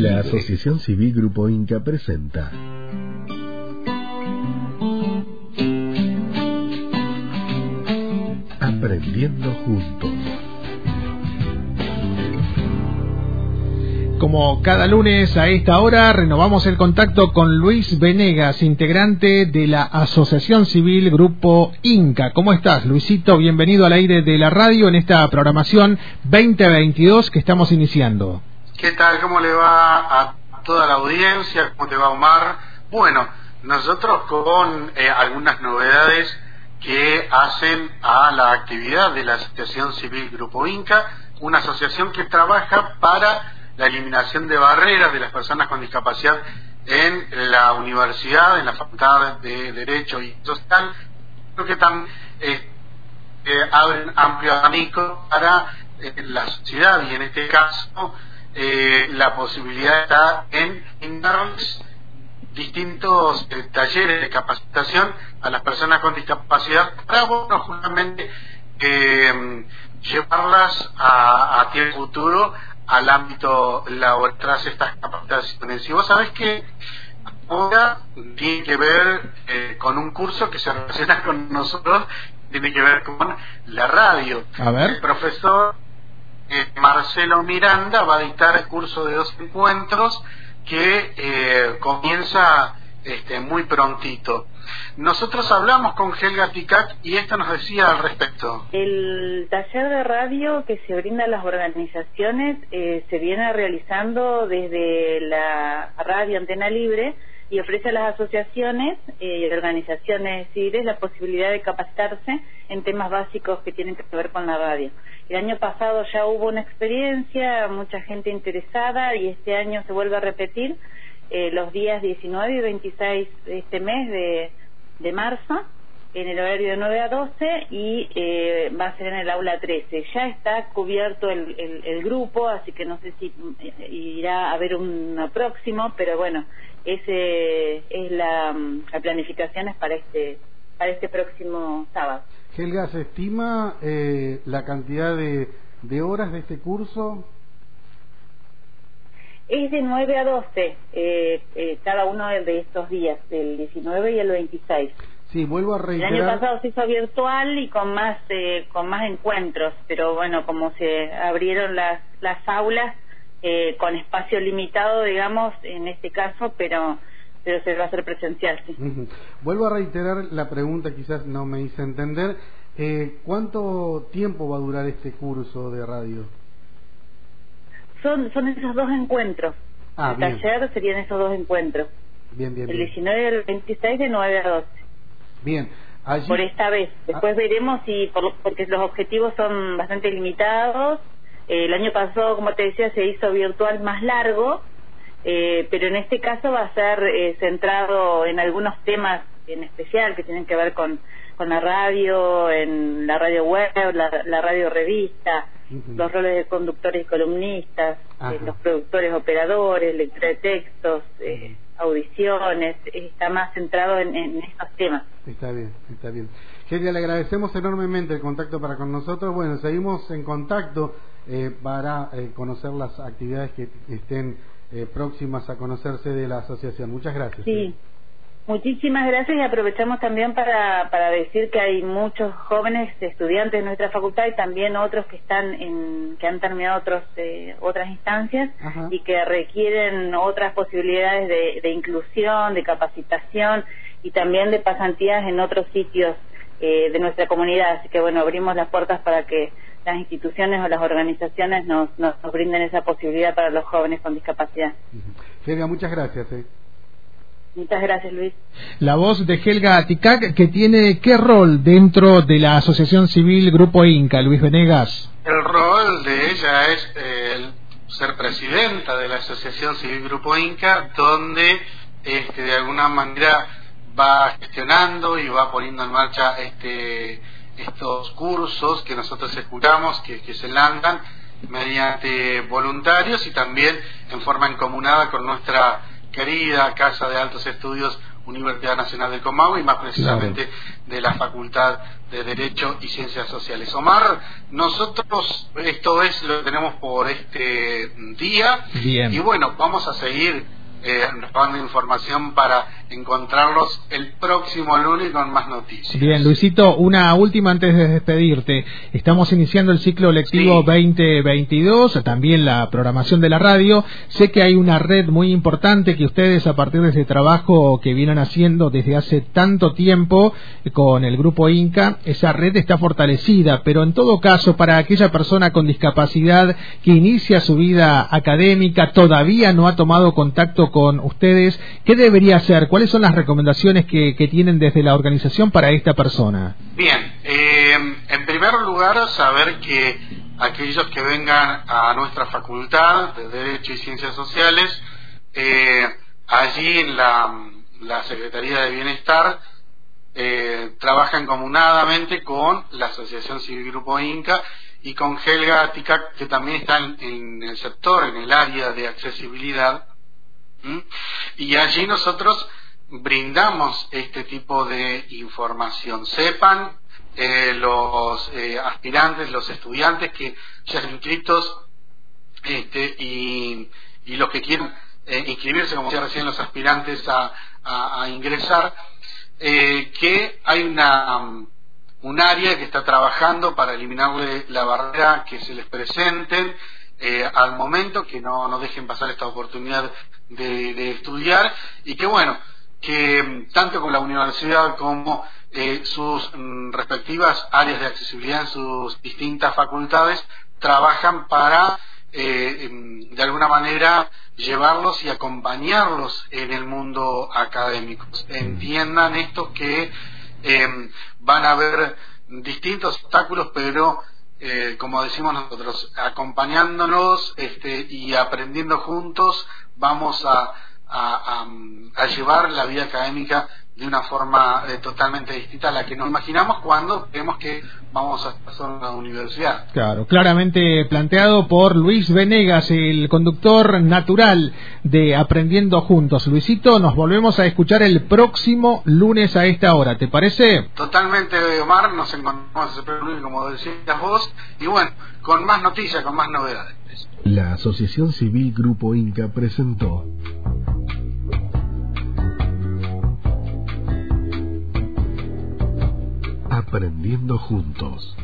La Asociación Civil Grupo Inca presenta Aprendiendo Juntos. Como cada lunes a esta hora renovamos el contacto con Luis Venegas, integrante de la Asociación Civil Grupo Inca. ¿Cómo estás, Luisito? Bienvenido al aire de la radio en esta programación 2022 que estamos iniciando. ¿Qué tal? ¿Cómo le va a toda la audiencia? ¿Cómo te va Omar? Bueno, nosotros con eh, algunas novedades que hacen a la actividad de la Asociación Civil Grupo Inca, una asociación que trabaja para la eliminación de barreras de las personas con discapacidad en la universidad, en la Facultad de Derecho y Social. Creo que también eh, eh, abre un amplio abanico para la sociedad y en este caso eh, la posibilidad está en darles distintos eh, talleres de capacitación a las personas con discapacidad para, bueno, justamente eh, llevarlas a, a tiempo futuro al ámbito laboral tras estas capacitaciones. Y vos sabés que ahora tiene que ver eh, con un curso que se relaciona con nosotros, tiene que ver con la radio. A ver. El profesor eh, Marcelo Miranda va a dictar el curso de dos encuentros que eh, comienza este, muy prontito. Nosotros hablamos con Helga Ticac y esto nos decía al respecto. El taller de radio que se brinda a las organizaciones eh, se viene realizando desde la radio Antena Libre y ofrece a las asociaciones y organizaciones civiles la posibilidad de capacitarse en temas básicos que tienen que ver con la radio. El año pasado ya hubo una experiencia, mucha gente interesada y este año se vuelve a repetir eh, los días 19 y 26 de este mes de, de marzo en el horario de 9 a 12 y eh, va a ser en el aula 13. Ya está cubierto el, el, el, grupo, así que no sé si eh, irá a haber un próximo, pero bueno, ese es la, la planificación es para este para este próximo sábado. Helga, ¿se estima eh, la cantidad de, de, horas de este curso? Es de 9 a 12, eh, eh, cada uno de estos días, el 19 y el 26. Sí, vuelvo a reiterar. El año pasado se hizo virtual y con más eh, con más encuentros, pero bueno, como se abrieron las las aulas eh, con espacio limitado, digamos, en este caso, pero pero se va a hacer presencial, sí. Uh -huh. Vuelvo a reiterar la pregunta, quizás no me hice entender. Eh, ¿Cuánto tiempo va a durar este curso de radio? Son, son esos dos encuentros. Ah, el bien. taller serían esos dos encuentros. Bien, bien, El bien. 19 y el 26 de 9 a 12. Bien. Allí... Por esta vez. Después Ah. veremos si, por, porque los objetivos son bastante limitados. Eh, el año pasado, como te decía, se hizo virtual más largo, eh, pero en este caso va a ser eh, centrado en algunos temas en especial que tienen que ver con, con la radio, en la radio web, la, la radio revista, Los roles de conductores y columnistas, eh, los productores operadores, lectura de textos, eh, audiciones, está más centrado en, en estos temas. Está bien, está bien. Geria, le agradecemos enormemente el contacto para con nosotros. Bueno, seguimos en contacto eh, para eh, conocer las actividades que estén eh, próximas a conocerse de la asociación. Muchas gracias. Sí. Muchísimas gracias y aprovechamos también para, para decir que hay muchos jóvenes estudiantes de nuestra facultad y también otros que están en, que han terminado otros, eh, otras instancias Ajá. y que requieren otras posibilidades de, de inclusión, de capacitación y también de pasantías en otros sitios eh, de nuestra comunidad. Así que bueno, abrimos las puertas para que las instituciones o las organizaciones nos, nos, nos brinden esa posibilidad para los jóvenes con discapacidad. Muchas gracias. eh. Muchas gracias, Luis. La voz de Helga Ticac, que tiene qué rol dentro de la Asociación Civil Grupo Inca, Luis Venegas. El rol de ella es eh, el ser presidenta de la Asociación Civil Grupo Inca, donde este, de alguna manera va gestionando y va poniendo en marcha este, estos cursos que nosotros escuchamos, que, que se lanzan mediante voluntarios y también en forma encomunada con nuestra querida Casa de Altos Estudios Universidad Nacional del Comahue y más precisamente de la Facultad de Derecho y Ciencias Sociales. Omar, nosotros esto es lo que tenemos por este día. Y bueno, vamos a seguir eh, dando información para encontrarlos el próximo lunes con más noticias. Bien, Luisito, una última antes de despedirte. Estamos iniciando el ciclo lectivo 2022, también la programación de la radio. Sé que hay una red muy importante que ustedes a partir de ese trabajo que vienen haciendo desde hace tanto tiempo con el grupo Inca, esa red está fortalecida, pero en todo caso, para aquella persona con discapacidad que inicia su vida académica, todavía no ha tomado contacto con ustedes, ¿qué debería hacer? ¿Cuáles son las recomendaciones que, tienen desde la organización para esta persona? Bien, eh, en primer lugar, saber que aquellos que vengan a nuestra facultad de Derecho y Ciencias Sociales, eh, allí en la, Secretaría de Bienestar, eh, trabajan comunadamente con la Asociación Civil Grupo Inca y con Helga Ticac, que también está en el sector, en el área de accesibilidad, y allí nosotros brindamos este tipo de información. Sepan eh, los eh, aspirantes, los estudiantes que ya inscritos este, y, los que quieren eh, inscribirse, como decía recién los aspirantes a, ingresar, que hay una un área que está trabajando para eliminarle la barrera que se les presenten al momento, que no, no dejen pasar esta oportunidad de, estudiar y que bueno, que mm, tanto con la universidad como eh, sus mm, respectivas áreas de accesibilidad en sus distintas facultades trabajan para eh, em, de alguna manera llevarlos y acompañarlos en el mundo académico. Entiendan esto que em, van a haber distintos obstáculos, pero eh, como decimos nosotros, acompañándonos este, y aprendiendo juntos, vamos a, a, llevar la vida académica de una forma eh, totalmente distinta a la que nos imaginamos cuando vemos que vamos a pasar a una universidad. Claro, claramente planteado por Luis Venegas, el conductor natural de Aprendiendo Juntos. Luisito, nos volvemos a escuchar el próximo lunes a esta hora, ¿te parece? Totalmente, Omar, nos encontramos ese lunes, como decías vos, y bueno, con más noticias, con más novedades. La Asociación Civil Grupo Inca presentó Aprendiendo Juntos.